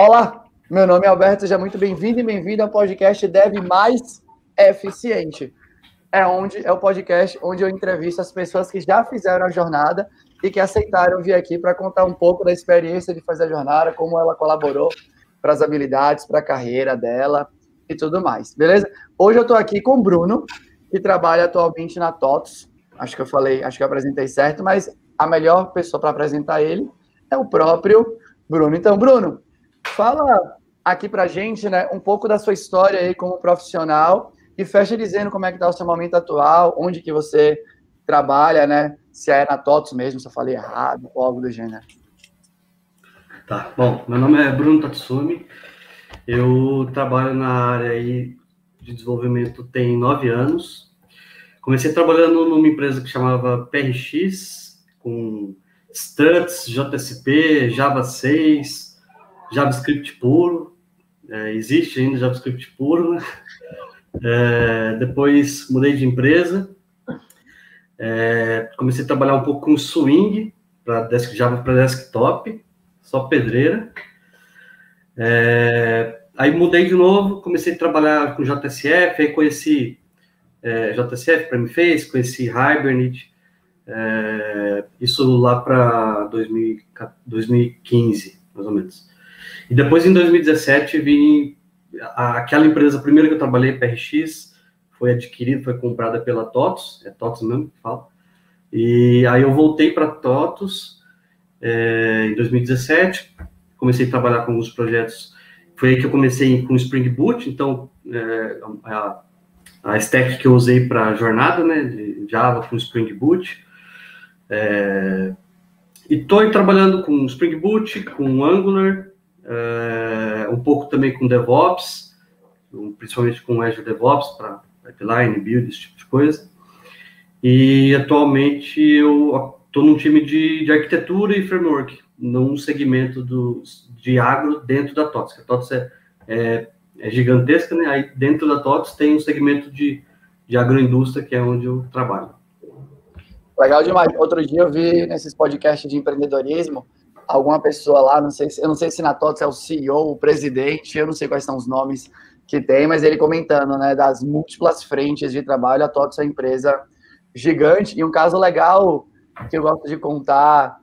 Olá, meu nome é Alberto, seja muito bem-vindo e bem-vindo ao podcast Dev Mais Eficiente. É onde é o podcast onde eu entrevisto as pessoas que já fizeram a jornada e que aceitaram vir aqui para contar um pouco da experiência de fazer a jornada, como ela colaborou para as habilidades, para a carreira dela e tudo mais, beleza? Hoje eu estou aqui com o Bruno, que trabalha atualmente na TOTS. Acho que eu falei, acho que eu apresentei certo, mas a melhor pessoa para apresentar ele é o próprio Bruno. Então, Bruno, Fala aqui pra gente, né, um pouco da sua história aí como profissional e fecha dizendo como é que tá o seu momento atual, onde que você trabalha, né, se é na TOTS mesmo, se eu falei errado ou algo do gênero. Tá, bom, meu nome é Bruno Tatsumi, eu trabalho na área aí de desenvolvimento tem nove anos, comecei trabalhando numa empresa que chamava PRX, com Struts, JSP, Java 6, JavaScript puro, é, existe ainda JavaScript puro, né? É, depois mudei de empresa, é, comecei a trabalhar um pouco com Swing, para Java para desktop, só pedreira. É, aí mudei de novo, comecei a trabalhar com JSF, aí conheci é, JSF para me fez, conheci Hibernate, é, isso lá para 2015, mais ou menos. E depois, em 2017, vim aquela empresa primeira que eu trabalhei, PRX, foi adquirida, foi comprada pela TOTOS, é TOTOS mesmo que fala. E aí eu voltei para TOTOS é, em 2017, comecei a trabalhar com alguns projetos. Foi aí que eu comecei com Spring Boot, então é, a, a stack que eu usei para a jornada, né, de Java com Spring Boot. É, e estou trabalhando com Spring Boot, com Angular, uh, um pouco também com DevOps, principalmente com Azure DevOps para pipeline, build, esse tipo de coisa. E atualmente eu estou num time de, de, arquitetura e framework, num segmento do, de agro dentro da TOTS. A TOTS é, é, é, gigantesca, né? Aí dentro da TOTS tem um segmento de, de agroindústria, que é onde eu trabalho. Legal demais. Outro dia eu vi nesses podcasts de empreendedorismo alguma pessoa lá, não sei se, eu não sei se na TOTS é o CEO, o presidente, eu não sei quais são os nomes que tem, mas ele comentando, né, das múltiplas frentes de trabalho, a TOTS é uma empresa gigante, e um caso legal que eu gosto de contar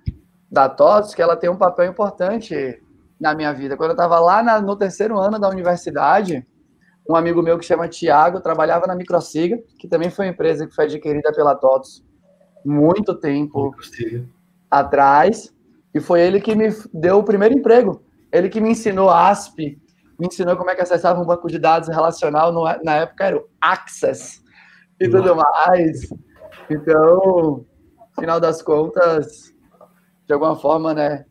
da TOTS, que ela tem um papel importante na minha vida. Quando eu estava lá na, no terceiro ano da universidade, um amigo meu que chama Tiago trabalhava na Microsiga, que também foi uma empresa que foi adquirida pela TOTS muito tempo atrás. E foi ele que me deu o primeiro emprego. Ele que me ensinou ASP, me ensinou como é que acessava um banco de dados relacional. No, na época era o Access e tudo mais. Então, final das contas, de alguma forma, né,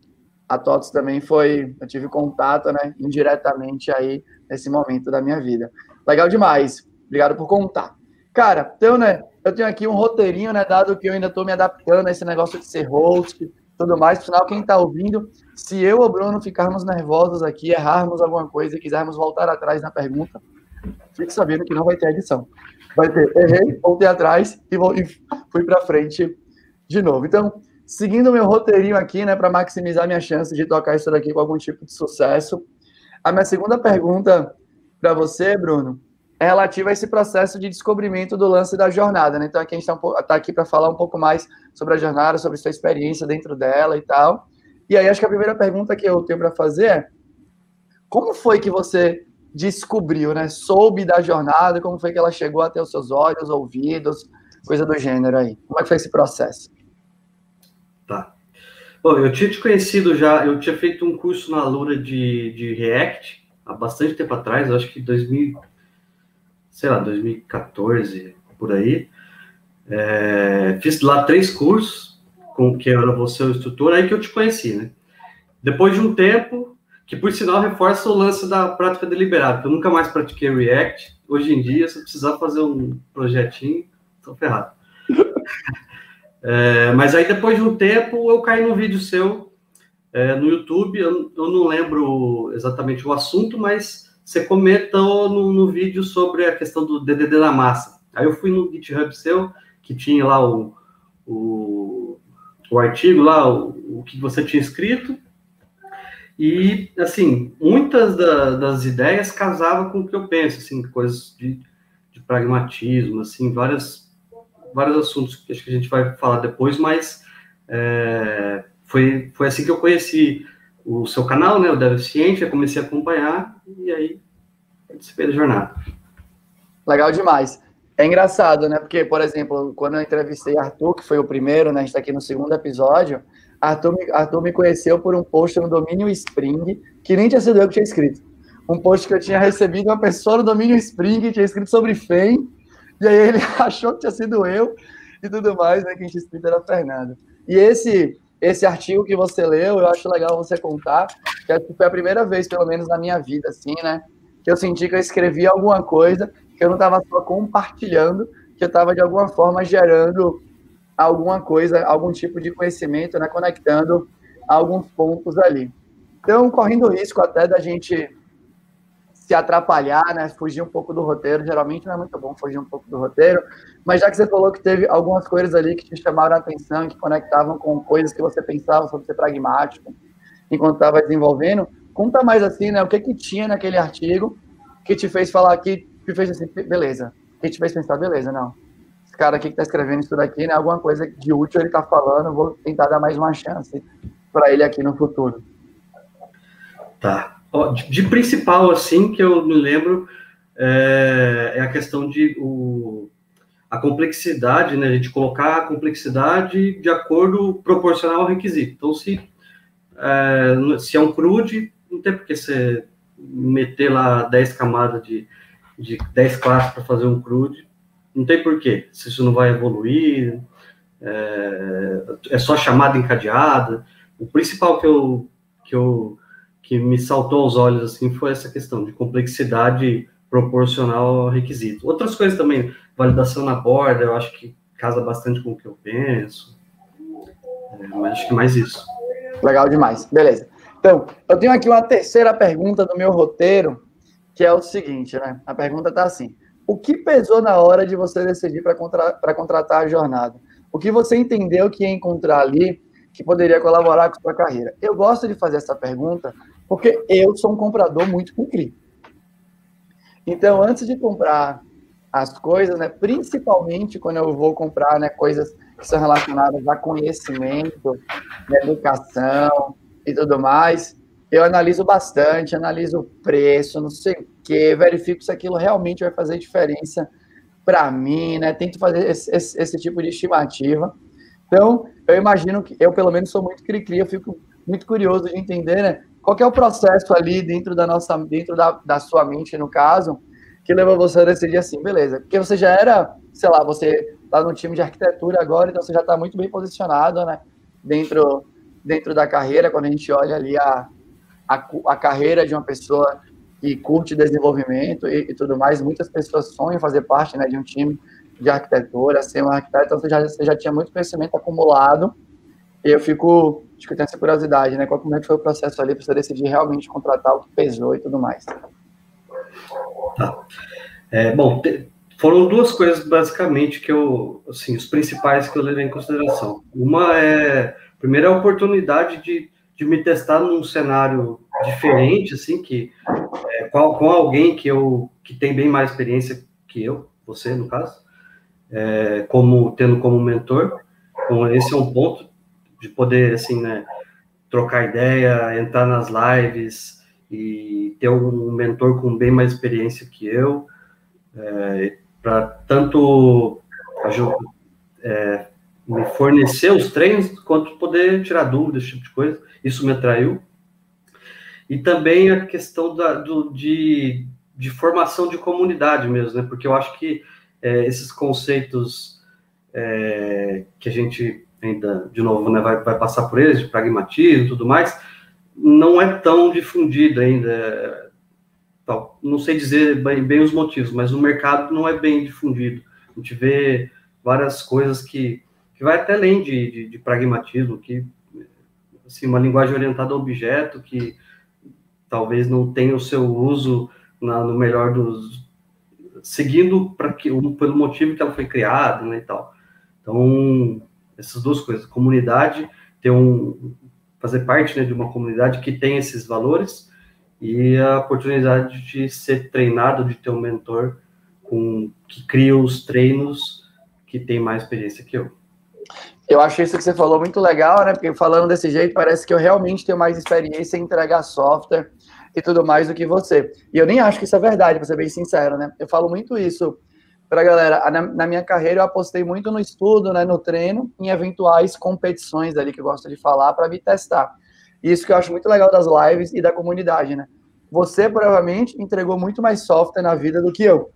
a TOTS também foi, eu tive contato, né, indiretamente aí nesse momento da minha vida. Legal demais. Obrigado por contar. Cara, então, né, eu tenho aqui um roteirinho, né, dado que eu ainda estou me adaptando a esse negócio de ser host, tudo mais. Por quem está ouvindo, se eu ou Bruno ficarmos nervosos aqui, errarmos alguma coisa e quisermos voltar atrás na pergunta, fique sabendo que não vai ter edição. Vai ter errei, voltei atrás e, vou, e fui para frente de novo. Então, seguindo o meu roteirinho aqui, né, para maximizar minha chance de tocar isso daqui com algum tipo de sucesso, a minha segunda pergunta para você, Bruno, é relativa a esse processo de descobrimento do lance da jornada, né? Então aqui a gente está tá aqui para falar um pouco mais sobre a jornada, sobre sua experiência dentro dela e tal. E aí acho que a primeira pergunta que eu tenho para fazer é como foi que você descobriu, né? Soube da jornada, como foi que ela chegou até os seus olhos, ouvidos, coisa do gênero aí. Como é que foi esse processo? Tá. Bom, eu tinha te conhecido já, eu tinha feito um curso na Lura de, de React há bastante tempo atrás, acho que 2000 sei lá, 2014, por aí. É, fiz lá três cursos, com que era você o instrutor, aí que eu te conheci, né? Depois de um tempo, que por sinal reforça o lance da prática deliberada, que eu nunca mais pratiquei React. Hoje em dia, se eu precisar fazer um projetinho, tô ferrado. é, mas aí depois de um tempo, eu caí num vídeo seu é, no YouTube, eu, eu não lembro exatamente o assunto, mas você comentou no, no, vídeo sobre a questão do DDD da massa. Aí eu fui no GitHub seu, que tinha lá o, o, o artigo lá, o, o, que você tinha escrito, E, assim, muitas da, das ideias casavam com o que eu penso, assim, coisas de, de pragmatismo, assim, várias, vários assuntos que acho que a gente vai falar depois, mas é, foi, foi assim que eu conheci o seu canal, né, o Deficiente, eu comecei a acompanhar e aí participei da jornada. Legal demais. É engraçado, né? Porque, por exemplo, quando eu entrevistei Arthur, que foi o primeiro, né? A gente está aqui no segundo episódio, Arthur me, Arthur me conheceu por um post no domínio Spring, que nem tinha sido eu que tinha escrito. Um post que eu tinha recebido uma pessoa no domínio Spring, que tinha escrito sobre FEM, e aí ele achou que tinha sido eu e tudo mais, né? Quem tinha escrito era Fernando. E esse esse artigo que você leu, eu acho legal você contar, que foi a primeira vez, pelo menos na minha vida, assim, né? Que eu senti que eu escrevi alguma coisa que eu não estava só compartilhando, que eu estava de alguma forma gerando alguma coisa, algum tipo de conhecimento, né? Conectando alguns pontos ali. Então, correndo o risco até da gente atrapalhar, né? Fugir um pouco do roteiro. Geralmente não é muito bom fugir um pouco do roteiro. Mas já que você falou que teve algumas coisas ali que te chamaram a atenção, que conectavam com coisas que você pensava sobre ser pragmático, enquanto estava desenvolvendo, conta mais assim, né? O que que tinha naquele artigo que te fez falar que te fez assim, beleza. Que te fez pensar, beleza, não. Esse cara aqui que está escrevendo isso daqui, né? Alguma coisa de útil ele está falando, vou tentar dar mais uma chance para ele aqui no futuro. Tá de, principal, assim, que eu me lembro, é, é, a questão de o, a complexidade, né? A gente colocar a complexidade de acordo proporcional ao requisito. Então, se é, se é um crude, não tem por que você meter lá 10 camadas de, de 10 classes para fazer um crude. Não tem porquê. Se isso não vai evoluir, é, é só chamada encadeada. O principal que eu, que eu que me saltou aos olhos assim foi essa questão de complexidade proporcional ao requisito. Outras coisas também, validação na borda, eu acho que casa bastante com o que eu penso. É, mas acho que mais isso. Legal demais. Beleza. Então, eu tenho aqui uma terceira pergunta do meu roteiro, que é o seguinte, né? A pergunta está assim: o que pesou na hora de você decidir para contra contratar a jornada? O que você entendeu que ia encontrar ali que poderia colaborar com sua carreira? Eu gosto de fazer essa pergunta porque eu sou um comprador muito CRI. Então, antes de comprar as coisas, né, principalmente quando eu vou comprar né, coisas que são relacionadas a conhecimento, né, educação e tudo mais, eu analiso bastante, analiso o preço, não sei o quê, verifico se aquilo realmente vai fazer diferença para mim, né? Tento fazer esse, esse, esse, tipo de estimativa. Então, eu imagino que eu, pelo menos, sou muito cri-cri, eu fico muito curioso de entender, né? Qual é o processo ali dentro da nossa, dentro da, da sua mente, no caso, que levou você a decidir assim, beleza? Porque você já era, sei lá, você está no time de arquitetura agora, então você já está muito bem posicionado, né? Dentro, dentro da carreira, quando a gente olha ali a, a, a carreira de uma pessoa que curte desenvolvimento e, e, tudo mais, muitas pessoas sonham fazer parte né, de um time de arquitetura, ser um arquiteto, então você já, você já tinha muito conhecimento acumulado, e eu fico Acho que eu tenho essa curiosidade, né? Qual como é que foi o processo ali para você decidir realmente contratar o que pesou e tudo mais? Tá. É, bom, te, foram duas coisas basicamente que eu, assim, os principais que eu levei em consideração. Uma é, primeiro, a oportunidade de, de me testar num cenário diferente, assim, que é, com, alguém que eu que tem bem mais experiência que eu, você no caso, é, como tendo como mentor. Então esse é um ponto de poder, assim, né, trocar ideia, entrar nas lives e ter um mentor com bem mais experiência que eu, é, para tanto é, me fornecer os treinos, quanto poder tirar dúvidas, esse tipo de coisa. Isso me atraiu. E também a questão da, do, de, de formação de comunidade mesmo, né? Porque eu acho que é, esses conceitos é, que a gente ainda, de novo, né, vai, vai passar por eles, de pragmatismo e tudo mais, não é tão difundido ainda. Tal. Não sei dizer bem, bem, os motivos, mas o mercado não é bem difundido. A gente vê várias coisas que, que vai até além de, de, de pragmatismo, que assim, uma linguagem orientada a objeto que talvez não tenha o seu uso na, no melhor dos seguindo para que pelo motivo que ela foi criada, né, e tal. Então, essas duas coisas, comunidade, ter um fazer parte né, de uma comunidade que tem esses valores e a oportunidade de ser treinado, de ter um mentor com, que cria os treinos que tem mais experiência que eu. Eu acho isso que você falou muito legal, né? Porque falando desse jeito, parece que eu realmente tenho mais experiência em entregar software e tudo mais do que você. E eu nem acho que isso é verdade, para ser bem sincero, né? Eu falo muito isso para a galera. Na, minha carreira, eu apostei muito no estudo, né, no treino, em eventuais competições ali que eu gosto de falar para me testar. Isso que eu acho muito legal das lives e da comunidade, né? Você provavelmente entregou muito mais software na vida do que eu.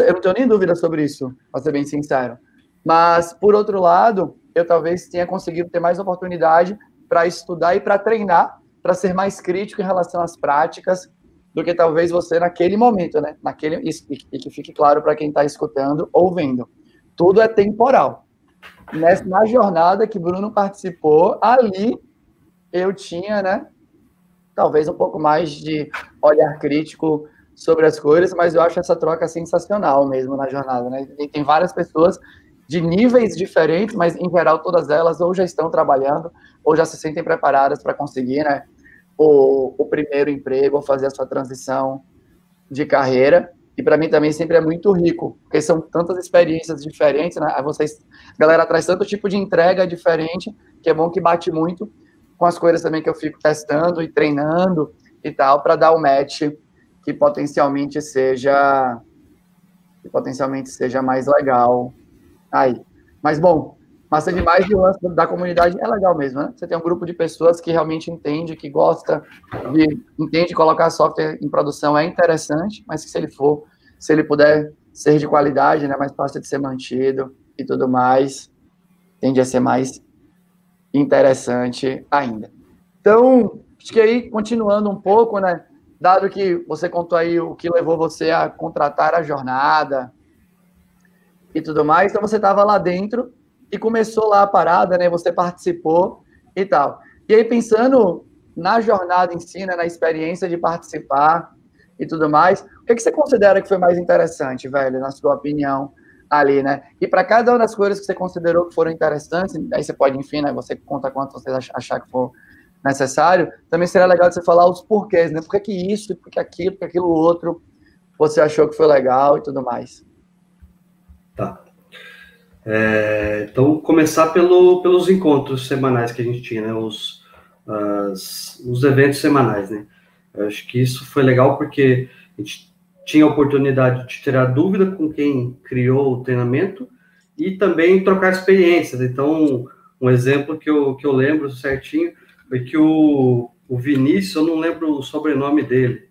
Eu não tenho nem dúvida sobre isso, para ser bem sincero. Mas, por outro lado, eu talvez tenha conseguido ter mais oportunidade para estudar e para treinar, para ser mais crítico em relação às práticas do que talvez você naquele momento, né? Naquele, e, que fique claro para quem está escutando ou vendo. Tudo é temporal. Nessa, na jornada que Bruno participou, ali eu tinha, né? Talvez um pouco mais de olhar crítico sobre as coisas, mas eu acho essa troca sensacional mesmo na jornada, né? E tem várias pessoas de níveis diferentes, mas em geral todas elas ou já estão trabalhando ou já se sentem preparadas para conseguir, né, o, o primeiro emprego ou fazer a sua transição de carreira. E para mim também sempre é muito rico, porque são tantas experiências diferentes, né? Vocês, a galera traz tanto tipo de entrega diferente, que é bom que bate muito com as coisas também que eu fico testando e treinando e tal, para dar o match que potencialmente seja que potencialmente seja mais legal aí. Mas, bom, massa demais e o lance da comunidade é legal mesmo, né? Você tem um grupo de pessoas que realmente entende, que gosta de, entende colocar software em produção é interessante, mas que se ele for, se ele puder ser de qualidade, né, mais fácil de ser mantido e tudo mais, tende a ser mais interessante ainda. Então, acho que aí, continuando um pouco, né, dado que você contou aí o que levou você a contratar a jornada, e tudo mais. Então você estava lá dentro e começou lá a parada, né? Você participou e tal. E aí pensando na jornada em si, né, na experiência de participar e tudo mais, o que, que você considera que foi mais interessante, velho, na sua opinião ali, né? E para cada uma das coisas que você considerou que foram interessantes, aí você pode, enfim, né? Você conta quanto você achar que for necessário. Também seria legal você falar os porquês, né? Por que, que isso, por que aquilo, por que aquilo outro você achou que foi legal e tudo mais. Tá. É, então, começar pelo, pelos encontros semanais que a gente tinha, né? Os, as, os eventos semanais, né? Eu acho que isso foi legal porque a gente tinha a oportunidade de tirar dúvida com quem criou o treinamento e também trocar experiências. Então, um exemplo que eu, que eu lembro certinho foi que o, o Vinícius, eu não lembro o sobrenome dele,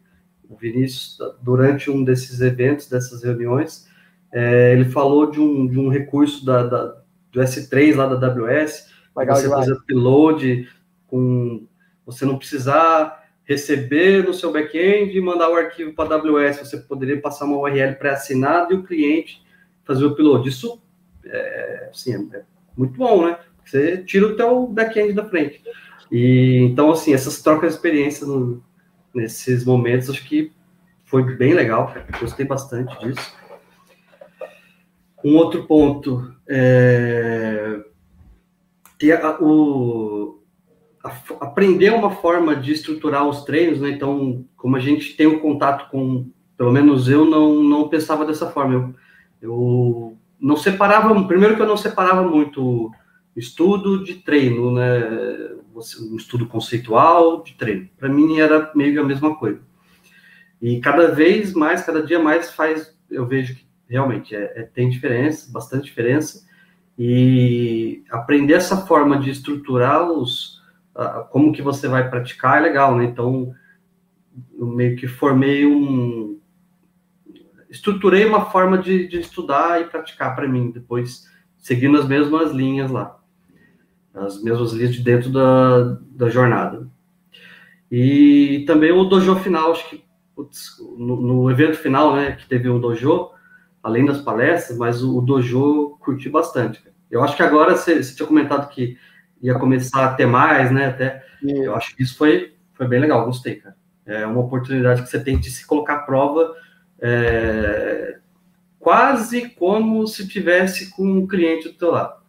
o Vinícius, durante um desses eventos, dessas reuniões, é, ele falou de um, de um recurso da, da, do S3 lá da AWS, Legal você fazer upload com você não precisar receber no seu back-end e mandar o arquivo para a AWS, você poderia passar uma URL pré-assinada e o cliente fazer o upload. Isso é, assim, é, é muito bom, né? Você tira o teu back-end da frente. E então assim, essas trocas de experiência no, nesses momentos, acho que foi bem legal, gostei bastante disso. Um outro ponto é ter a, o, a, aprender uma forma de estruturar os treinos, né? Então, como a gente tem o um contato com, pelo menos eu não, não pensava dessa forma. Eu, eu não separava, primeiro que eu não separava muito estudo de treino, né? Um estudo conceitual de treino. Para mim era meio a mesma coisa. E cada vez mais, cada dia mais faz, eu vejo que realmente é, é, tem diferença, bastante diferença, e aprender essa forma de estruturar os, uh, como que você vai praticar é legal, né? Então, eu meio que formei um, estruturei uma forma de, de estudar e praticar para mim, depois seguindo as mesmas linhas lá, as mesmas linhas de dentro da, da jornada. E também o dojo final, acho que putz, no, no, evento final, né, que teve um dojo, além das palestras, mas o, o dojo curti bastante. Eu acho que agora você, você, tinha comentado que ia começar a ter mais, né? Até eu acho que isso foi, foi bem legal, gostei, cara. É uma oportunidade que você tem de se colocar à prova é, quase como se tivesse com um cliente do teu lado.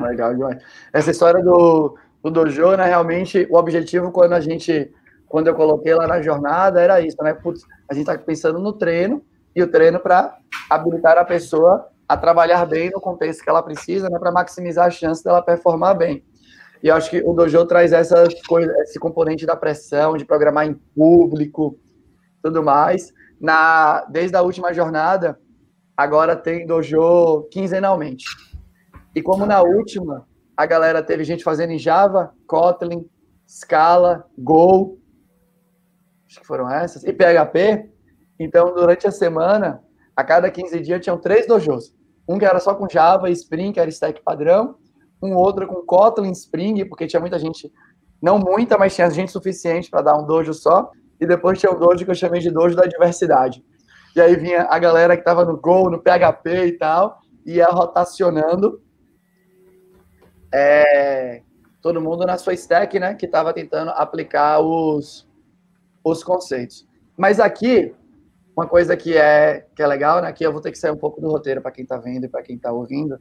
Legal demais. Essa história do, o dojo, né, realmente, o objetivo quando a gente, quando eu coloquei lá na jornada, era isso, né? Putz, a gente está pensando no treino, e o treino para habilitar a pessoa a trabalhar bem no contexto que ela precisa, né, para maximizar a chance dela performar bem. E acho que o dojo traz essa coisa, esse componente da pressão, de programar em público, tudo mais. Na desde a última jornada, agora tem dojo quinzenalmente. E como na última, a galera teve gente fazendo em Java, Kotlin, Scala, Go, acho que foram essas, e PHP. Então, durante a semana, a cada 15 dias tinham três dojos. Um que era só com Java e Spring, que era stack padrão, um outro com Kotlin Spring, porque tinha muita gente, não muita, mas tinha gente suficiente para dar um dojo só. E depois tinha o dojo que eu chamei de dojo da diversidade. E aí vinha a galera que estava no Go, no PHP e tal, ia rotacionando. É, todo mundo na sua stack, né, que estava tentando aplicar os, os conceitos. Mas aqui, uma coisa que é, que é legal, né, aqui eu vou ter que sair um pouco do roteiro para quem está vendo e para quem está ouvindo,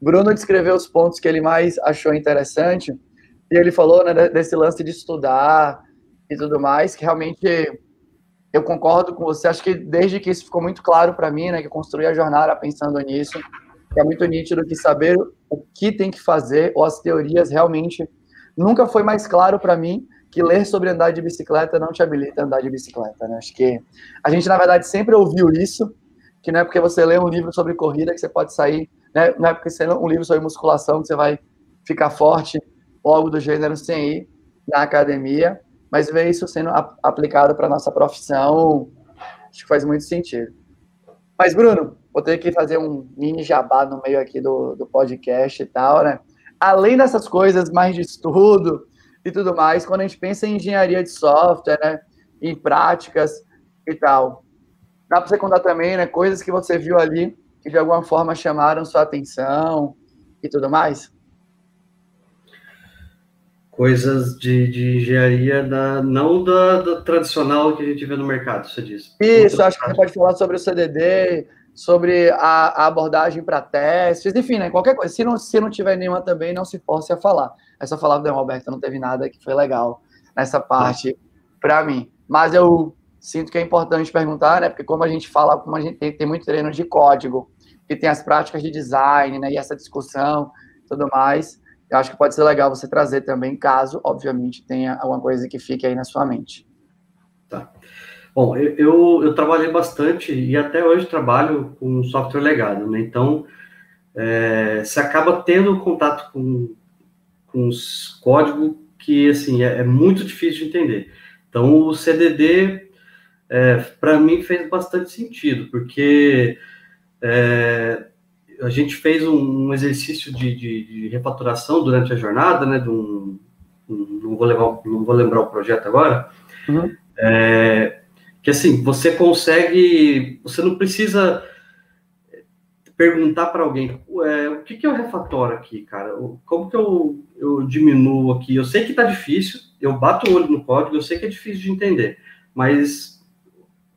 Bruno descreveu os pontos que ele mais achou interessante e ele falou né, desse lance de estudar e tudo mais, que realmente eu concordo com você. Acho que desde que isso ficou muito claro para mim, né, que eu construí a jornada pensando nisso, é muito nítido que saber o que tem que fazer ou as teorias realmente nunca foi mais claro para mim que ler sobre andar de bicicleta não te habilita a andar de bicicleta, né? Acho que a gente na verdade sempre ouviu isso, que não é porque você lê um livro sobre corrida que você pode sair né? Não é porque você um livro sobre musculação que você vai ficar forte ou algo do gênero sem ir na academia, mas ver isso sendo aplicado para nossa profissão, acho que faz muito sentido. Mas, Bruno, vou ter que fazer um mini jabá no meio aqui do, do podcast e tal, né? Além dessas coisas mais de estudo e tudo mais, quando a gente pensa em engenharia de software, né? Em práticas e tal, dá para você contar também, né? Coisas que você viu ali que de alguma forma chamaram sua atenção e tudo mais? Coisas de, de engenharia da, não da, da, tradicional que a gente vê no mercado, você diz. Isso, acho que você pode falar sobre o CDD, sobre a, a abordagem para testes, enfim, né, qualquer coisa. Se não, se não tiver nenhuma também, não se force a falar. Essa palavra da Roberta não teve nada que foi legal nessa parte para mim. Mas eu sinto que é importante perguntar, né? Porque como a gente fala, como a gente tem, tem muito treino de código e tem as práticas de design, né? E essa discussão, tudo mais, eu acho que pode ser legal você trazer também, caso, obviamente, tenha alguma coisa que fique aí na sua mente. Bom, eu, eu, eu trabalhei bastante e até hoje trabalho com software legado, né? Então, é, você acaba tendo contato com, com os códigos que, assim, é, é muito difícil de entender. Então, o CDD é, para mim fez bastante sentido, porque é, a gente fez um, um exercício de, de, de, refatoração durante a jornada, né? De um, um, não, vou levar, não vou lembrar o projeto agora. Uhum. É, que assim, você consegue, você não precisa perguntar para alguém é, o que, que eu refatório aqui, cara? Como que eu, eu diminuo aqui? Eu sei que está difícil, eu bato o olho no código, eu sei que é difícil de entender, mas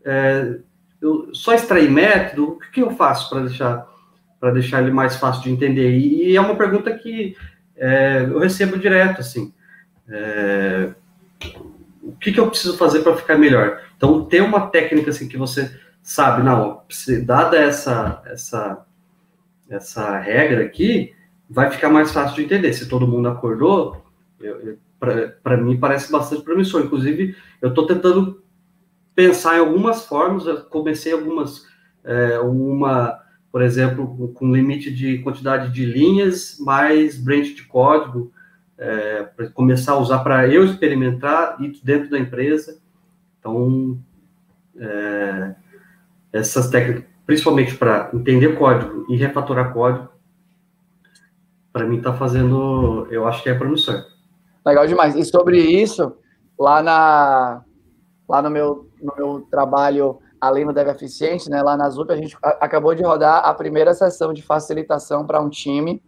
é, eu só extrair método, o que eu faço para deixar para deixar ele mais fácil de entender? E, e é uma pergunta que é, eu recebo direto, assim, é, o que, que eu preciso fazer para ficar melhor? Então, ter uma técnica assim que você sabe, não, dada essa essa essa regra aqui, vai ficar mais fácil de entender. Se todo mundo acordou, para mim parece bastante promissor. Inclusive, eu estou tentando pensar em algumas formas, eu comecei algumas, é, uma, por exemplo, com limite de quantidade de linhas, mais branch de código, é, para começar a usar para eu experimentar isso dentro da empresa. Então, é, essas técnicas, principalmente para entender código e refatorar código, para mim está fazendo, eu acho que é promissor. Legal demais. E sobre isso, lá na lá no meu, no meu trabalho além do Dev Eficiente, né, lá na ZUP, a gente acabou de rodar a primeira sessão de facilitação para um time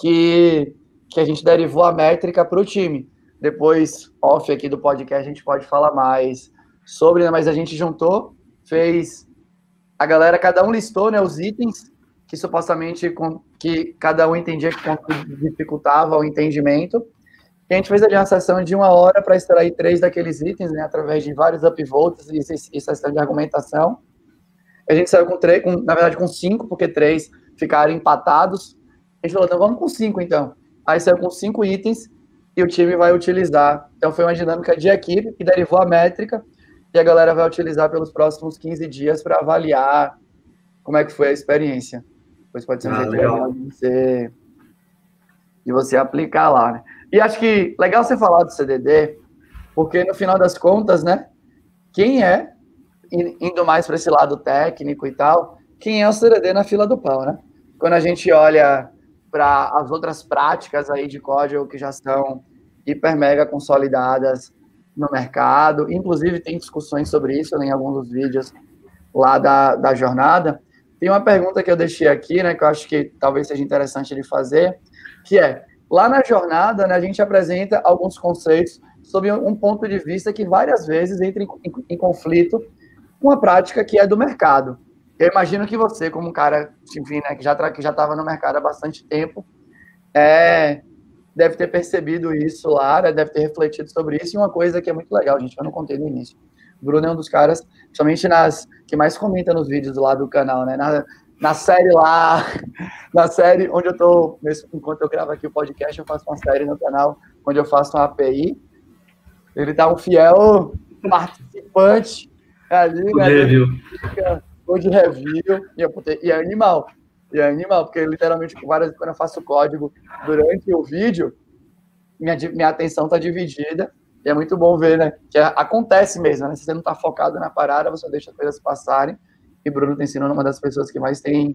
que, que a gente derivou a métrica para o time. Depois, off aqui do podcast, a gente pode falar mais sobre, né, mas a gente juntou, fez a galera, cada um listou né, os itens que supostamente que cada um entendia que dificultava o entendimento, E a gente fez ali uma sessão de uma hora para extrair três daqueles itens, né, através de vários upvotes e, e sessão de argumentação. A gente saiu com três, com, na verdade com cinco, porque três ficaram empatados. A gente falou, então vamos com cinco então. Aí saiu com cinco itens e o time vai utilizar. Então foi uma dinâmica de equipe que derivou a métrica e a galera vai utilizar pelos próximos 15 dias para avaliar como é que foi a experiência. Depois pode ser um ah, jeito de você, de você aplicar lá, né? E acho que legal você falar do CDD, porque no final das contas, né, quem é, indo mais para esse lado técnico e tal, quem é o CDD na fila do pão, né? Quando a gente olha para as outras práticas aí de código que já estão hiper mega consolidadas no mercado, inclusive tem discussões sobre isso em alguns dos vídeos lá da, da jornada. Tem uma pergunta que eu deixei aqui, né, que eu acho que talvez seja interessante de fazer, que é Lá na jornada, né, a gente apresenta alguns conceitos sob um ponto de vista que várias vezes entra em, em, em conflito com a prática que é do mercado. Eu imagino que você, como um cara, enfim, né, que já que já estava no mercado há bastante tempo, é, deve ter percebido isso lá, né, deve ter refletido sobre isso. E uma coisa que é muito legal, gente, eu não contei no início. O Bruno é um dos caras, somente nas que mais comenta nos vídeos lá do canal, né? Na, na série lá, na série onde eu tô, enquanto eu gravo aqui o podcast, eu faço uma série no canal onde eu faço uma API. Ele tá um fiel participante ali, né? Review. De review. E, eu, e é animal. E é animal, porque literalmente, várias quando eu faço código durante o vídeo, minha, minha atenção tá dividida. E é muito bom ver, né? Que acontece mesmo, né? Se você não tá focado na parada, você deixa as coisas passarem e Bruno tem sido uma das pessoas que mais tem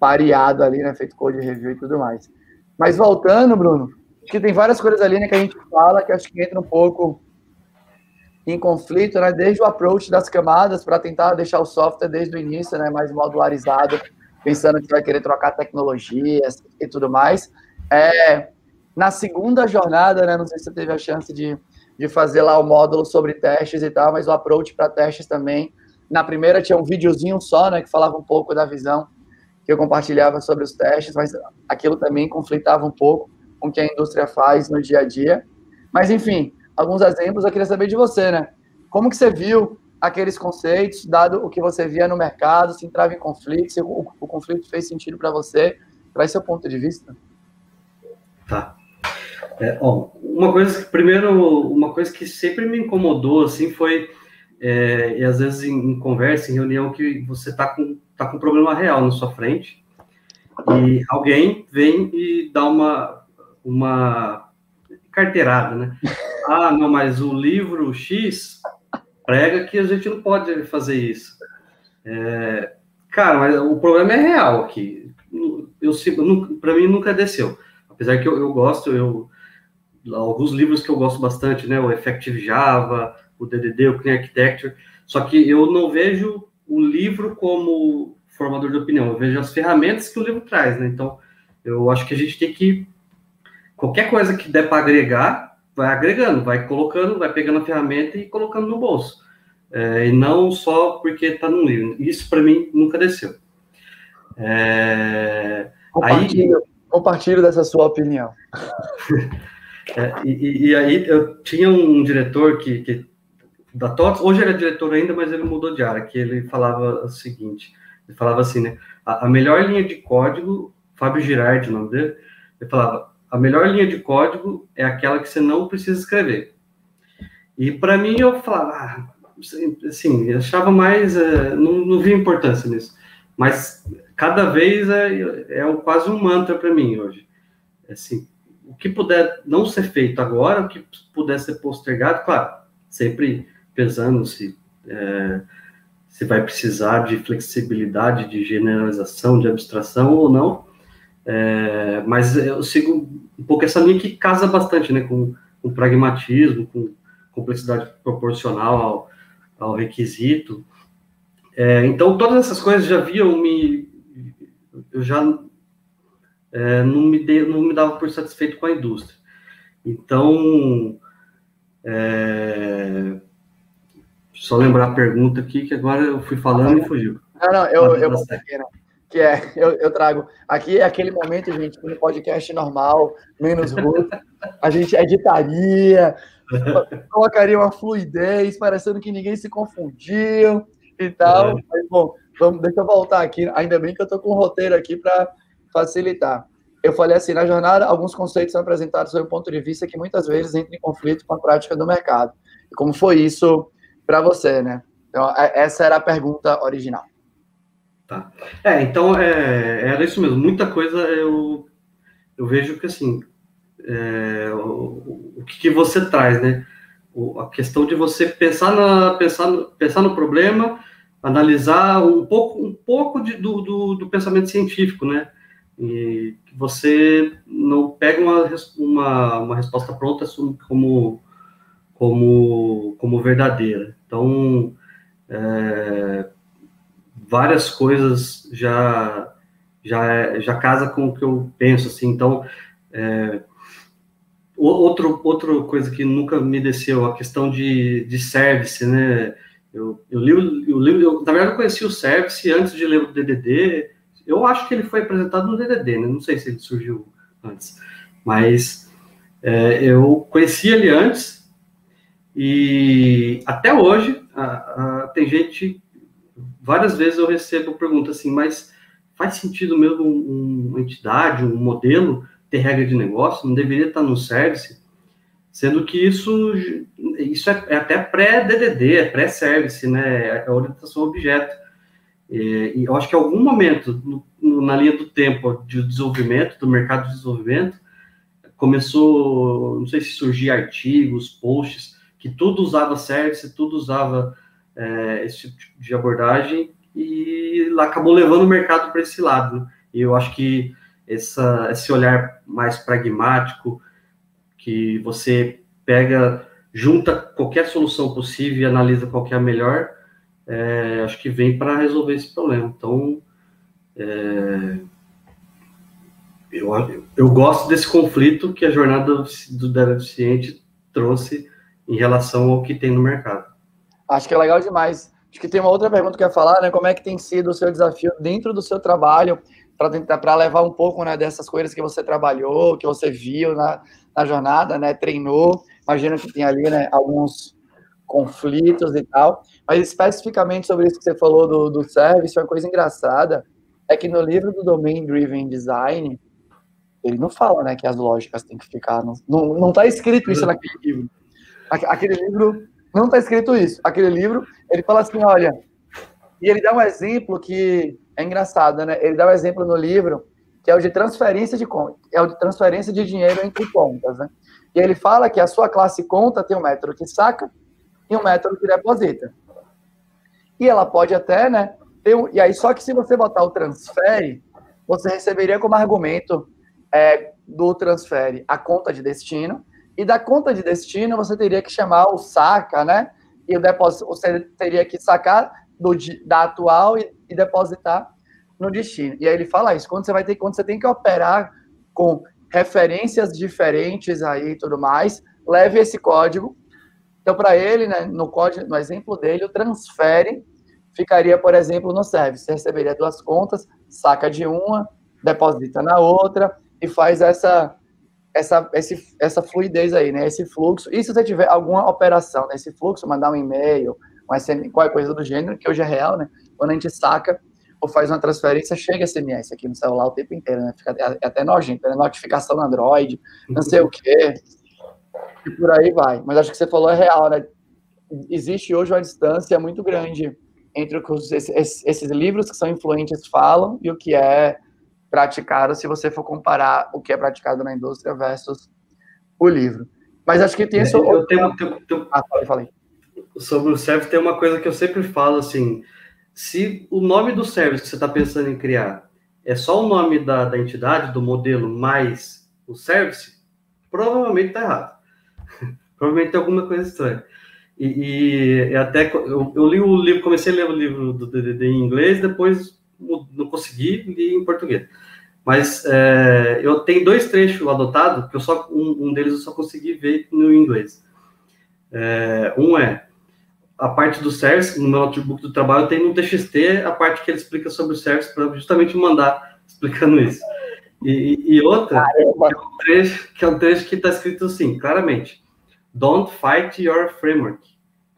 pareado ali, né, feito code review e tudo mais. Mas voltando, Bruno, que tem várias coisas ali né, que a gente fala que acho que entra um pouco em conflito, né, desde o approach das camadas para tentar deixar o software desde o início, né, mais modularizado, pensando que vai querer trocar tecnologias e tudo mais. É, na segunda jornada, né, não sei se você teve a chance de, de fazer lá o módulo sobre testes e tal, mas o approach para testes também na primeira tinha um videozinho só, né, que falava um pouco da visão que eu compartilhava sobre os testes, mas aquilo também conflitava um pouco com o que a indústria faz no dia a dia. Mas, enfim, alguns exemplos eu queria saber de você, né? Como que você viu aqueles conceitos, dado o que você via no mercado, se entrava em conflito, se o, o conflito fez sentido para você, traz seu ponto de vista. Tá. É, ó, uma coisa, primeiro, uma coisa que sempre me incomodou, assim, foi é, e às vezes em, em, conversa, em reunião, que você está com, tá com um problema real na sua frente, e alguém vem e dá uma, uma carteirada, né? Ah, não, mas o livro X prega que a gente não pode fazer isso. É, cara, mas o problema é real aqui. Eu, para mim nunca desceu. Apesar que eu, eu gosto, eu alguns livros que eu gosto bastante, né? O Effective Java, o DDD, o Clean Architecture, só que eu não vejo o livro como formador de opinião, eu vejo as ferramentas que o livro traz, né? Então, eu acho que a gente tem que, qualquer coisa que der para agregar, vai agregando, vai colocando, vai pegando a ferramenta e colocando no bolso. É, e não só porque está no livro. Isso, para mim, nunca desceu. É, compartilho, aí, compartilho dessa sua opinião. é, e, e, aí, eu tinha um diretor que, que da TOTS, hoje ele é diretor ainda, mas ele mudou de área, que ele falava o seguinte, ele falava assim, né, a, a melhor linha de código, Fábio Girardi, o nome dele, ele falava, a melhor linha de código é aquela que você não precisa escrever. E para mim eu falava, ah, assim, achava mais, é, não, não via importância nisso, mas cada vez é, é quase um mantra para mim hoje. Assim, o que puder não ser feito agora, o que puder ser postergado, claro, sempre pesando se, é, se vai precisar de flexibilidade, de generalização, de abstração ou não. É, mas eu sigo um pouco essa linha que casa bastante né, com, com pragmatismo, com complexidade proporcional ao, ao requisito. É, então, todas essas coisas já viam me. Eu já é, não, me de, não me dava por satisfeito com a indústria. Então, é, só lembrar a pergunta aqui, que agora eu fui falando e fugiu. Não, não, eu, eu, né? Que é, eu, eu, trago, aqui é aquele momento, gente, no podcast normal, menos ruim, a gente editaria, colocaria uma fluidez, parecendo que ninguém se confundiu e tal, é. mas, bom, vamos, deixa eu voltar aqui, ainda bem que eu tô com um roteiro aqui para facilitar. Eu falei assim, na jornada, alguns conceitos são apresentados sob o ponto de vista que muitas vezes entram em conflito com a prática do mercado. E como foi isso para você, né? Então, é, essa era a pergunta original. Tá. É, então, é, era isso mesmo. Muita coisa eu, eu vejo que, assim, é, o, o que, que, você traz, né? O, a questão de você pensar, na, pensar, pensar no problema, analisar um pouco, um pouco de, do, do, do pensamento científico, né? E você não pega uma, uma, uma resposta pronta como, como, como verdadeira. Então, é, várias coisas já, já, já casa com o que eu penso, assim, então, é, outro, outra coisa que nunca me desceu, a questão de, de service, né, eu, eu li, eu li eu, na verdade eu conheci o service antes de ler o DDD, eu acho que ele foi apresentado no DDD, né? Não sei se ele surgiu antes, mas é, eu conheci ele antes e até hoje a, a, tem gente, várias vezes eu recebo pergunta assim, mas faz sentido mesmo um, uma entidade, um modelo ter regra de negócio? Não deveria estar no service? Sendo que isso, isso é, é até pré-DDD, é pré-service, né? É orientação objeto. E, e, eu acho que em algum momento, no, no, na linha do tempo de desenvolvimento, do mercado de desenvolvimento, começou, não sei se surgir artigos, posts, que tudo usava service, tudo usava é, esse tipo de abordagem, e acabou levando o mercado para esse lado. E eu acho que essa, esse olhar mais pragmático, que você pega, junta qualquer solução possível e analisa qual é a melhor, é, acho que vem para resolver esse problema. Então, é, eu, eu gosto desse conflito que a jornada do, do deficiente trouxe em relação ao que tem no mercado. Acho que é legal demais. Acho que tem uma outra pergunta que eu ia falar, né? Como é que tem sido o seu desafio dentro do seu trabalho para tentar para levar um pouco né, dessas coisas que você trabalhou, que você viu na, na jornada, né? Treinou. Imagino que tem ali né, alguns conflitos e tal. Mas especificamente sobre isso que você falou do, do service, uma coisa engraçada é que no livro do Domain Driven Design, ele não fala né, que as lógicas têm que ficar. No, não, não tá escrito isso naquele livro. Aquele livro não está escrito isso. Aquele livro, ele fala assim, olha, e ele dá um exemplo que é engraçado, né? Ele dá um exemplo no livro que é o de transferência de é o de transferência de dinheiro entre contas, né? E ele fala que a sua classe conta tem um método que saca e um método que deposita. E ela pode até, né? Um, e aí, só que se você botar o transfere, você receberia como argumento é, do transfere a conta de destino, e da conta de destino você teria que chamar o saca, né? E o depósito, você teria que sacar do, da atual e, e depositar no destino. E aí ele fala isso, quando você vai ter, quando você tem que operar com referências diferentes aí e tudo mais, leve esse código então, para ele, né, no código, no exemplo dele, o transfere ficaria, por exemplo, no service. Você receberia duas contas, saca de uma, deposita na outra e faz essa essa, esse, essa fluidez aí, né? Esse fluxo. E se você tiver alguma operação nesse fluxo, mandar um e-mail, um SMS, qualquer coisa do gênero, que hoje é real, né? Quando a gente saca ou faz uma transferência, chega SMS aqui no celular o tempo inteiro, né? Fica é até nojento, né? Notificação no Android, não sei o quê e por aí vai. Mas acho que você falou é real, né? Existe hoje uma distância muito grande entre o que esses, esses livros que são influentes falam e o que é praticado, se você for comparar o que é praticado na indústria versus o livro. Mas acho que tem isso. É, eu tenho, tenho, tenho... Ah, falei, falei. Sobre o service, tem uma coisa que eu sempre falo assim: se o nome do service que você está pensando em criar é só o nome da, da entidade, do modelo, mais o service, provavelmente está errado. Provavelmente tem alguma coisa estranha. E, e até eu, eu, li o livro, comecei a ler o livro do DDD em inglês, depois consegui em português. Mas é, eu tenho dois trechos adotados, que eu só um, um, deles eu só consegui ver no inglês. É, um é a parte do service, no meu notebook do trabalho, tem no TXT a parte que ele explica sobre o service para justamente mandar explicando isso. E, e outra, que é, um trecho, que é um trecho está escrito assim, claramente, don't fight your framework.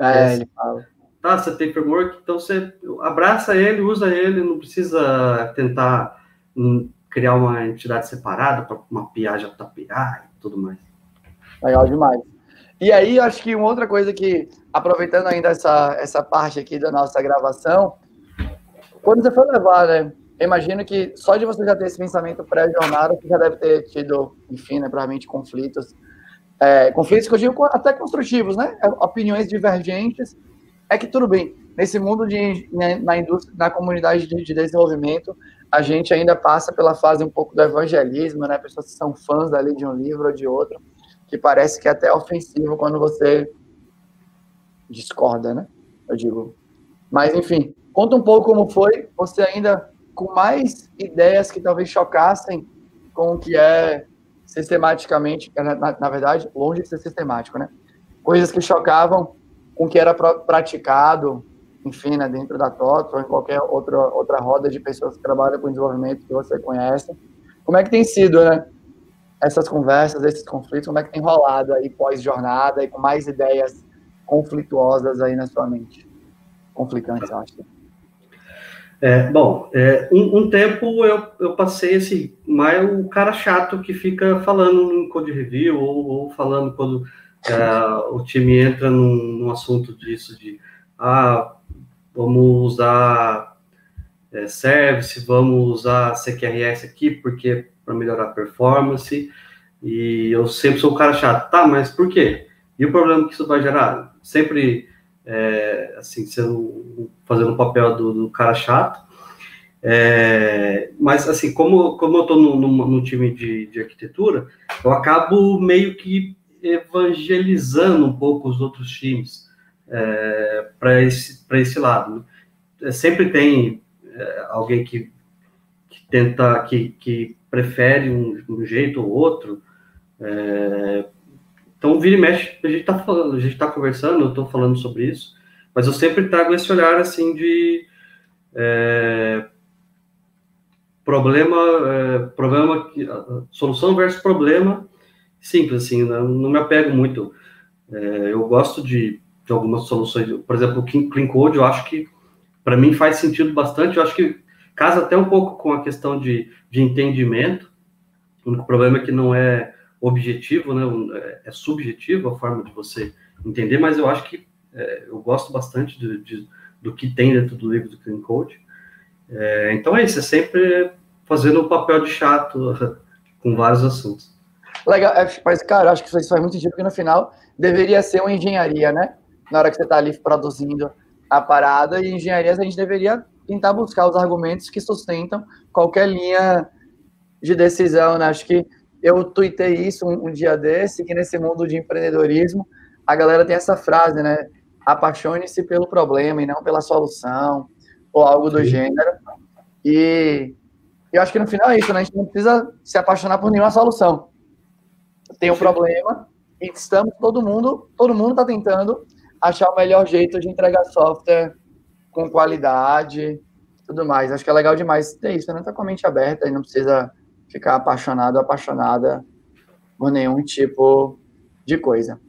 É, ele fala. Tá, você tem framework, então você abraça ele, usa ele, não precisa tentar hum, criar uma entidade separada para mapear, já tapear e tudo mais. Legal demais. E aí, acho que uma outra coisa que, aproveitando ainda essa, essa parte aqui da nossa gravação, quando você for levar, né? Imagino que só de você já ter esse pensamento pré-jornada, você já deve ter tido, enfim, né, provavelmente conflitos. É, conflitos que eu digo até construtivos, né? Opiniões divergentes. É que tudo bem, nesse mundo de, né, na indústria, na comunidade de, de desenvolvimento, a gente ainda passa pela fase um pouco do evangelismo, né? Pessoas que são fãs ali de um livro ou de outro que parece que é até ofensivo quando você discorda, né? Eu digo. Mas, enfim, conta um pouco como foi você ainda com mais ideias que talvez chocassem com o que é sistematicamente, na, na verdade, longe de ser sistemático, né? Coisas que chocavam com o que era praticado, enfim, né, dentro da TOTO ou em qualquer outra, outra roda de pessoas que trabalham com desenvolvimento que você conhece. Como é que tem sido, né? essas conversas, esses conflitos, como é que tem rolado aí pós-jornada e com mais ideias conflituosas aí na sua mente? Conflitantes, eu acho. É, bom, é, um, um, tempo eu, eu passei assim, mais o cara chato que fica falando no code review ou, ou falando quando é, o time entra num, num, assunto disso de ah, vamos usar é, service, vamos usar CQRS aqui porque para melhorar a performance. E eu sempre sou o cara chato. Tá, mas por quê? E o problema que isso vai gerar? Sempre, é, assim, sendo, fazendo o papel do, do cara chato. É, mas, assim, como, como eu estou no, time de, de arquitetura, eu acabo meio que evangelizando um pouco os outros times é, para esse, esse lado. Né? Sempre tem é, alguém que, que tenta, que, que prefere um, um jeito ou outro. É, então, vira e mexe, a gente está falando, a gente está conversando, eu estou falando sobre isso, mas eu sempre trago esse olhar assim de é, problema, é, problema, solução versus problema, simples assim, não, não me apego muito. É, eu gosto de, de algumas soluções, por exemplo, o Clean Code, eu acho que para mim faz sentido bastante, eu acho que casa até um pouco com a questão de, de entendimento. O único problema é que não é objetivo, né? É, é subjetivo a forma de você entender, mas eu acho que é, eu gosto bastante de, de, do que tem dentro do livro do Clean Code. É, então é isso, é sempre fazendo o papel de chato com vários assuntos. Legal, é, mas cara, acho que isso faz muito sentido, porque no final deveria ser uma engenharia, né? Na hora que você está ali produzindo a parada, e engenharias a gente deveria tentar buscar os argumentos que sustentam qualquer linha de decisão, né? Acho que eu tuitei isso um, um, dia desse, que nesse mundo de empreendedorismo, a galera tem essa frase, né? Apaixone-se pelo problema e não pela solução, ou algo do Sim. gênero. E eu acho que no final é isso, né? A gente não precisa se apaixonar por nenhuma solução. Tem um problema e estamos, todo mundo, todo mundo está tentando achar o melhor jeito de entregar software com qualidade, tudo mais. Acho que é legal demais ter isso, né? Tá com a mente aberta e não precisa ficar apaixonado apaixonada por nenhum tipo de coisa.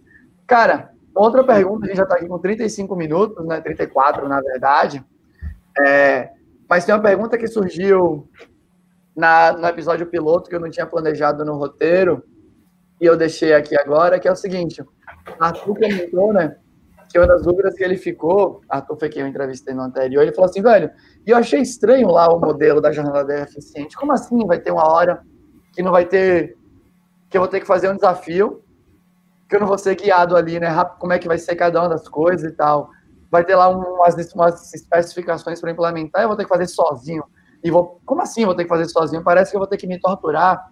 Cara, outra pergunta, a gente já está aqui com 35 minutos, né? 34, na verdade. É, mas tem uma pergunta que surgiu na, no episódio piloto que eu não tinha planejado no roteiro e eu deixei aqui agora, que é o seguinte. Arthur comentou, né? que uma das dúvidas que ele ficou, Arthur foi quem eu entrevistei no anterior, ele falou assim, velho, e eu achei estranho lá o modelo da jornada eficiente. Como assim vai ter uma hora que não vai ter, que eu vou ter que fazer um desafio, que eu não vou ser guiado ali, né? Como é que vai ser cada uma das coisas e tal. Vai ter lá umas, umas especificações para implementar, eu vou ter que fazer sozinho. E vou, como assim eu vou ter que fazer sozinho? Parece que eu vou ter que me torturar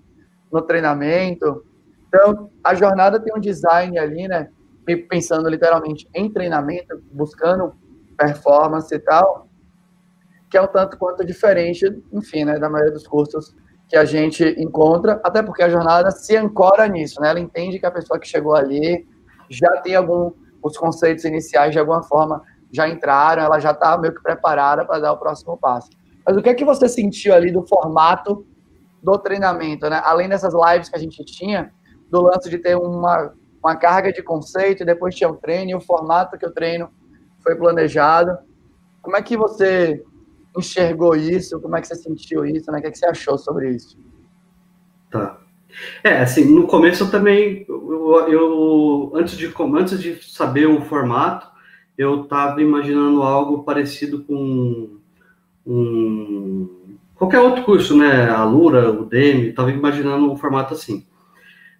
no treinamento. Então, a jornada tem um design ali, né? pensando literalmente em treinamento, buscando performance e tal, que é um tanto quanto diferente, enfim, né, da maioria dos cursos que a gente encontra, até porque a jornada se ancora nisso, né? Ela entende que a pessoa que chegou ali já tem algum os conceitos iniciais de alguma forma já entraram, ela já está meio que preparada para dar o próximo passo. Mas o que é que você sentiu ali do formato do treinamento, né? Além dessas lives que a gente tinha, do lance de ter uma, uma carga de conceito, e depois tinha o treino, e o formato que o treino foi planejado. Como é que você enxergou isso? Como é que você sentiu isso? Né? O que, é que você achou sobre isso? Tá. É, assim, no começo eu também, eu, eu antes, de, antes de saber o formato, eu estava imaginando algo parecido com um, qualquer outro curso, né? A Lura, o Demi, estava imaginando um formato assim.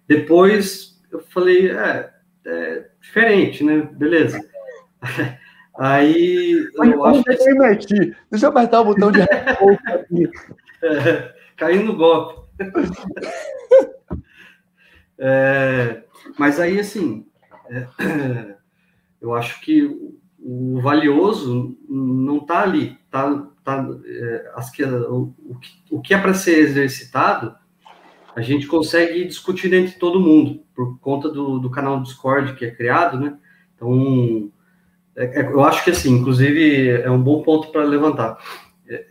Depois eu falei, é, é diferente, né? Beleza. Aí Mas eu acho que... meti. Deixa eu apertar o botão de aqui. É, caindo no golpe. É, mas aí, assim, é, eu acho que o, valioso não está ali. Tá, tá, é, as que, o, o que é para ser exercitado, a gente consegue discutir entre todo mundo, por conta do, do canal Discord que é criado, né? Então, é, é, eu acho que, assim, inclusive, é um bom ponto para levantar. É,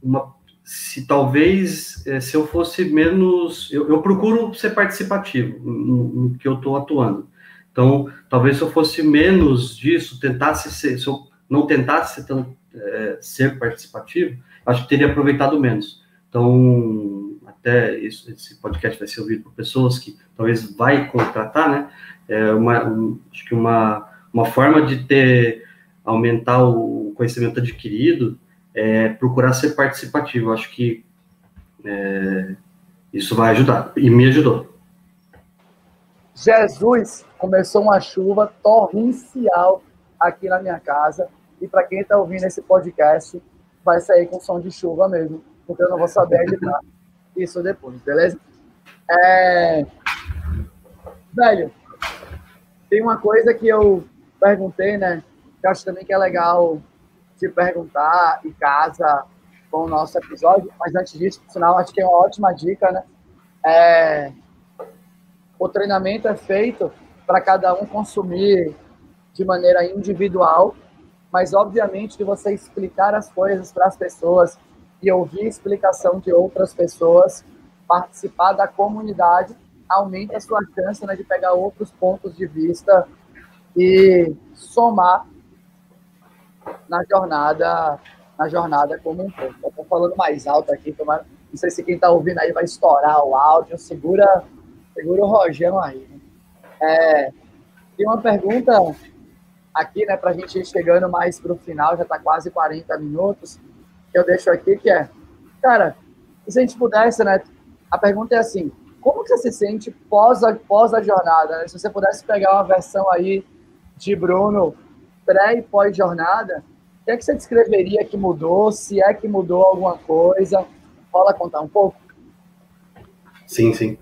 uma, se talvez, é, se eu fosse menos... Eu, eu procuro ser participativo no, no que eu estou atuando. Então, talvez se eu fosse menos disso, tentasse ser, se eu não tentasse ser, é, ser participativo, acho que teria aproveitado menos. Então, até isso, esse podcast vai ser ouvido por pessoas que talvez vai contratar, né? É uma, um, acho que uma uma forma de ter aumentar o conhecimento adquirido é procurar ser participativo. Acho que é, isso vai ajudar e me ajudou. Jesus começou uma chuva torrencial aqui na minha casa e para quem está ouvindo esse podcast vai sair com som de chuva mesmo, porque eu não vou saber editar isso depois, beleza? É... Velho, tem uma coisa que eu perguntei, né? Eu acho também que é legal se perguntar e casa com o nosso episódio. Mas antes disso, por sinal, acho que é uma ótima dica, né? É, o treinamento é feito para cada um consumir de maneira individual, mas obviamente que você explicar as coisas para as pessoas e ouvir explicação de outras pessoas, participar da comunidade, aumenta a sua chance né, de pegar outros pontos de vista e somar na jornada na jornada como um todo. Estou falando mais alto aqui, não sei se quem está ouvindo aí vai estourar o áudio, segura, segura o Rogério aí. É, tem uma pergunta aqui, né, para a gente ir chegando mais para o final, já está quase 40 minutos, que eu deixo aqui, que é, cara, se a gente pudesse, né, a pergunta é assim, como que você se sente pós a, pós a jornada? Né? Se você pudesse pegar uma versão aí de Bruno pré e pós-jornada, o que é que você descreveria que mudou? Se é que mudou alguma coisa? Rola contar um pouco? Sim, sim.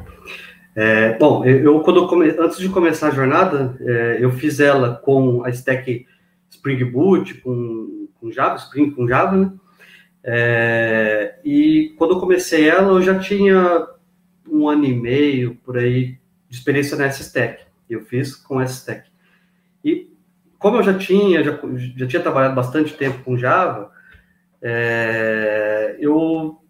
É, bom, eu, quando eu come... antes de começar a jornada, é, eu fiz ela com a stack Spring Boot, com, com Java, Spring com Java, né? É, e quando eu comecei ela, eu já tinha um ano e meio por aí de experiência nessa stack. Eu fiz com stack. E como eu já tinha, já, já tinha trabalhado bastante tempo com Java, é, eu,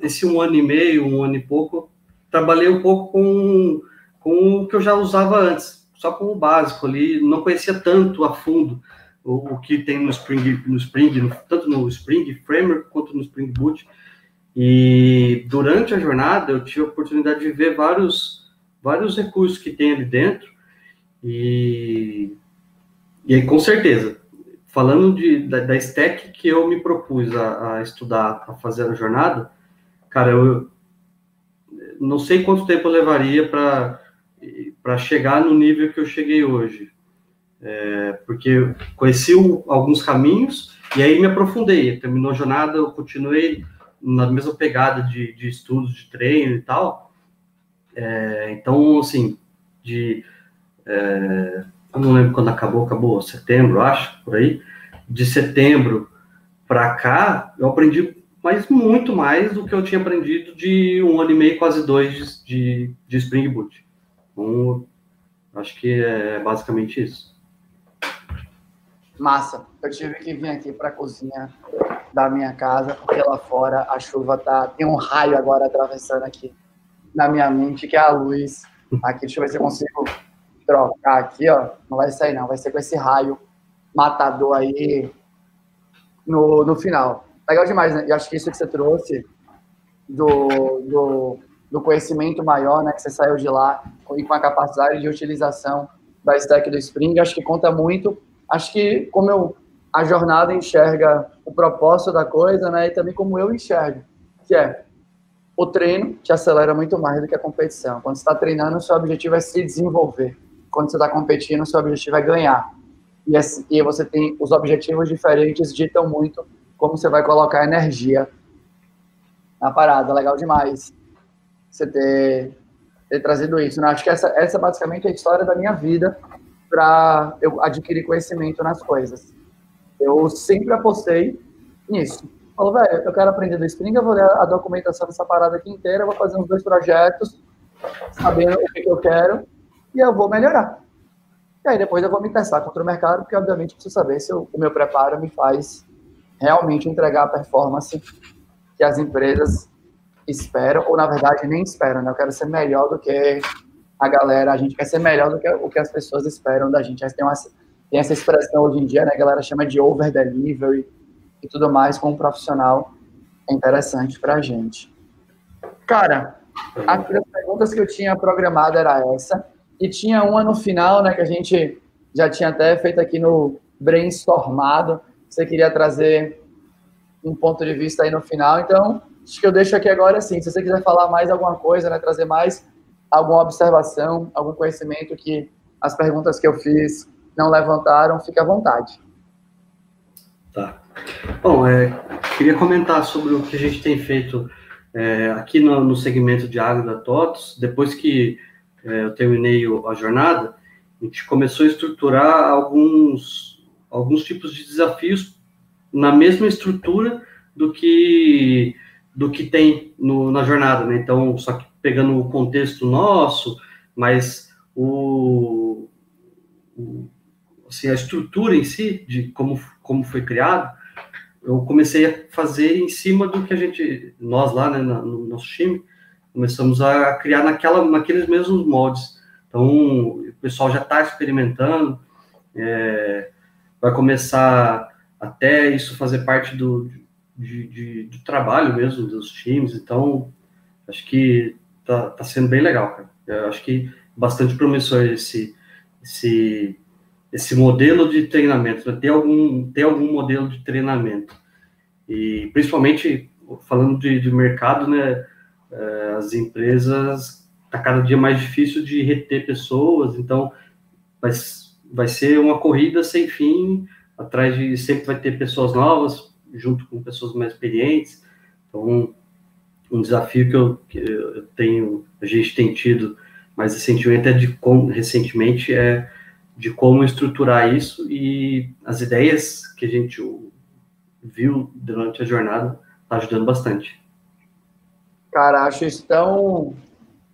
esse um ano e meio, um ano e pouco, trabalhei um pouco com, com o que eu já usava antes, só com o básico ali, não conhecia tanto a fundo o, o que tem no Spring, no Spring, no, tanto no Spring Framework quanto no Spring Boot. E durante a jornada eu tive a oportunidade de ver vários, vários recursos que tem ali dentro e e aí, com certeza, falando de, da, da stack que eu me propus a, a, estudar, a fazer a jornada, cara, eu não sei quanto tempo eu levaria para chegar no nível que eu cheguei hoje. É, porque conheci o, alguns caminhos e aí me aprofundei. Terminou a jornada, eu continuei na mesma pegada de, de estudos, de treino e tal. É, então, assim, de é, eu não lembro quando acabou, acabou setembro, acho, por aí. De setembro para cá, eu aprendi mas muito mais do que eu tinha aprendido de um ano e meio, quase dois de, de Spring Boot. Então, acho que é basicamente isso. Massa. Eu tive que vir aqui para a cozinha da minha casa, porque lá fora a chuva tá. Tem um raio agora atravessando aqui na minha mente, que é a luz. Aqui, deixa eu ver se eu consigo trocar aqui, ó. Não vai sair, não. Vai ser com esse raio matador aí no, no final. Legal demais, né? E acho que isso que você trouxe do, do, do conhecimento maior, né? Que você saiu de lá e com a capacidade de utilização da stack do Spring, acho que conta muito. Acho que como eu, a jornada enxerga o propósito da coisa, né? E também como eu enxergo, que é o treino te acelera muito mais do que a competição. Quando você está treinando, seu objetivo é se desenvolver. Quando você está competindo, seu objetivo é ganhar. E, e você tem os objetivos diferentes ditam muito como você vai colocar energia na parada. Legal demais você ter, ter trazido isso. Né? Acho que essa, essa basicamente é a história da minha vida para eu adquirir conhecimento nas coisas. Eu sempre apostei nisso. Falou, velho, eu quero aprender do Spring, eu vou ler a documentação dessa parada aqui inteira, vou fazer uns dois projetos, sabendo o que, eu quero, e eu vou melhorar. E aí depois eu vou me testar contra o mercado, porque obviamente preciso saber se eu, o meu preparo me faz realmente entregar a performance que as empresas esperam, ou na verdade nem esperam, né? Eu quero ser melhor do que a galera, a gente quer ser melhor do que o que as pessoas esperam da gente. Tem, uma, tem essa expressão hoje em dia, né? A galera chama de over delivery, e tudo mais como profissional é interessante para a gente. Cara, as perguntas que eu tinha programado era essa, e tinha uma no final, né, que a gente já tinha até feito aqui no brainstormado, você queria trazer um ponto de vista aí no final, então acho que eu deixo aqui agora assim, se você quiser falar mais alguma coisa, né, trazer mais alguma observação, algum conhecimento que as perguntas que eu fiz não levantaram, fique à vontade. Tá. Bom, é, queria comentar sobre o que a gente tem feito é, aqui no, no, segmento de água da TOTOS. Depois que é, eu terminei a jornada, a gente começou a estruturar alguns, alguns tipos de desafios na mesma estrutura do que do que tem no, na jornada, né? Então, só que pegando o contexto nosso, mas o, o assim, a estrutura em si de como como foi criado, eu comecei a fazer em cima do que a gente, nós lá, né, no nosso time, começamos a criar naquela, naqueles mesmos moldes. Então, o pessoal já está experimentando, é, vai começar até isso fazer parte do, de, de, do trabalho mesmo dos times. Então, acho que está tá sendo bem legal, cara. Eu acho que bastante promissor esse, esse esse modelo de treinamento, né? ter algum ter algum modelo de treinamento e principalmente falando de, de mercado, né, é, as empresas tá cada dia mais difícil de reter pessoas, então vai, vai ser uma corrida sem fim, atrás de sempre vai ter pessoas novas junto com pessoas mais experientes, então um desafio que eu, que eu tenho, a gente tem tido mais recentemente é de recentemente é de como estruturar isso e as ideias que a gente viu durante a jornada tá ajudando bastante. Cara, acho isso tão.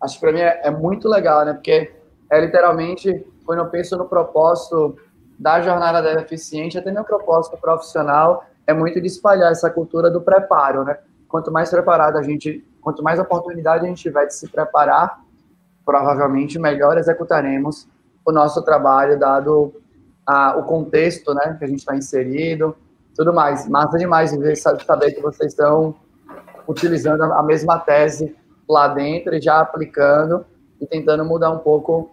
Acho que para mim é, é, muito legal, né? Porque é literalmente, quando eu penso no propósito da jornada da eficiente, até meu propósito profissional é muito de espalhar essa cultura do preparo, né? Quanto mais preparado a gente, quanto mais oportunidade a gente tiver de se preparar, provavelmente melhor executaremos o nosso trabalho, dado a, o contexto né, que a gente está inserido, tudo mais. Massa demais saber que vocês estão utilizando a mesma tese lá dentro e já aplicando e tentando mudar um pouco,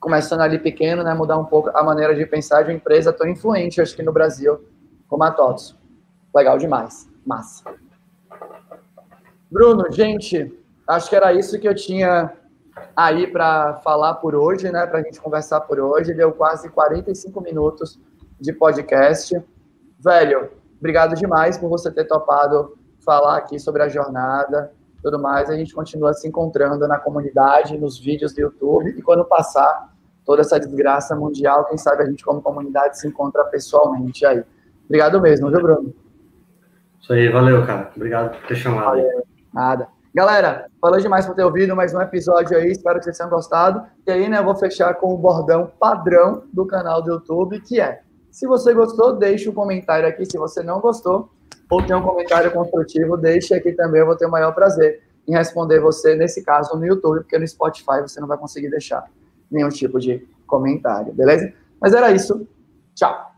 começando ali pequeno, né, mudar um pouco a maneira de pensar de uma empresa tão influente, acho que no Brasil, como a TOTS. Legal demais. Massa. Bruno, gente, acho que era isso que eu tinha aí para falar por hoje, né? Para a gente conversar por hoje. Deu quase 45 minutos de podcast. Velho, obrigado demais por você ter topado falar aqui sobre a jornada, tudo mais. A gente continua se encontrando na comunidade, nos vídeos do YouTube e quando passar toda essa desgraça mundial, quem sabe a gente como comunidade se encontra pessoalmente aí. Obrigado mesmo, viu, Bruno? Isso aí, valeu, cara. Obrigado por ter chamado. Valeu. Nada. Galera, falou demais por ter ouvido mais um episódio aí, espero que vocês tenham gostado. E aí, né, eu vou fechar com o bordão padrão do canal do YouTube, que é Se você gostou, deixe um comentário aqui. Se você não gostou, ou tem um comentário construtivo, deixe aqui também. Eu vou ter o maior prazer em responder você, nesse caso, no YouTube, porque no Spotify você não vai conseguir deixar nenhum tipo de comentário, beleza? Mas era isso. Tchau.